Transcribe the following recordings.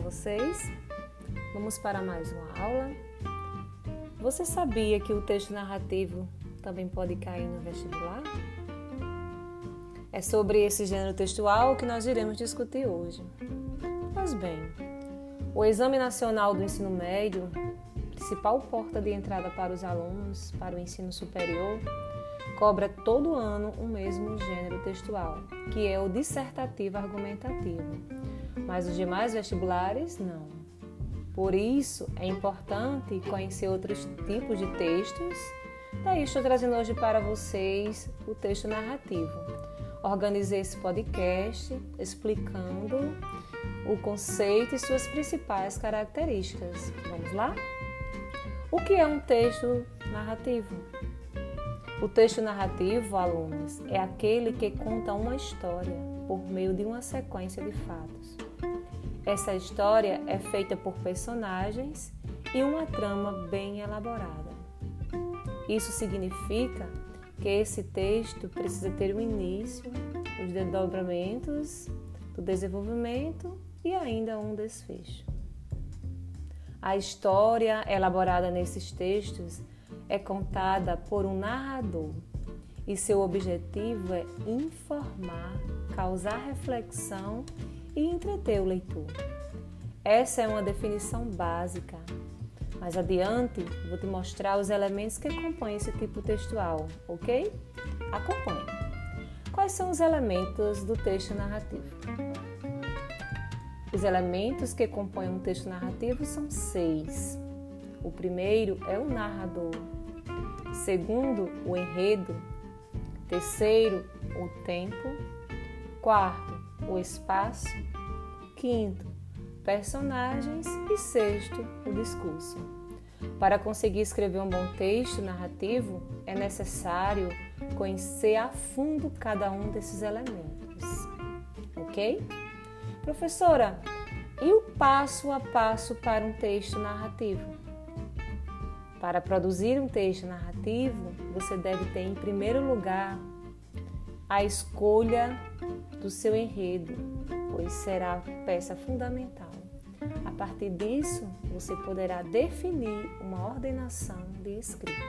vocês? Vamos para mais uma aula. Você sabia que o texto narrativo também pode cair no vestibular? É sobre esse gênero textual que nós iremos discutir hoje. Pois bem, o Exame Nacional do Ensino Médio, principal porta de entrada para os alunos para o ensino superior, cobra todo ano o mesmo gênero textual, que é o dissertativo argumentativo, mas os demais vestibulares não. Por isso é importante conhecer outros tipos de textos. Daí estou trazendo hoje para vocês o texto narrativo. Organizei esse podcast explicando o conceito e suas principais características. Vamos lá? O que é um texto narrativo? O texto narrativo, alunos, é aquele que conta uma história por meio de uma sequência de fatos. Essa história é feita por personagens e uma trama bem elaborada. Isso significa que esse texto precisa ter um início, os desdobramentos do desenvolvimento e ainda um desfecho. A história elaborada nesses textos é contada por um narrador e seu objetivo é informar, causar reflexão e entreter o leitor. Essa é uma definição básica. Mais adiante, vou te mostrar os elementos que compõem esse tipo textual, ok? Acompanhe. Quais são os elementos do texto narrativo? Os elementos que compõem um texto narrativo são seis. O primeiro é o narrador, segundo, o enredo, terceiro, o tempo, quarto, o espaço, quinto, personagens e sexto, o discurso. Para conseguir escrever um bom texto narrativo, é necessário conhecer a fundo cada um desses elementos. Ok? Professora, e o passo a passo para um texto narrativo? Para produzir um texto narrativo, você deve ter em primeiro lugar a escolha do seu enredo, pois será peça fundamental. A partir disso, você poderá definir uma ordenação de escrita.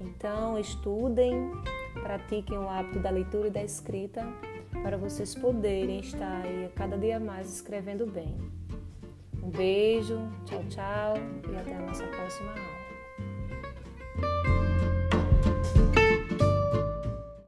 Então, estudem, pratiquem o hábito da leitura e da escrita para vocês poderem estar aí cada dia mais escrevendo bem. Um beijo, tchau, tchau e até a nossa próxima aula.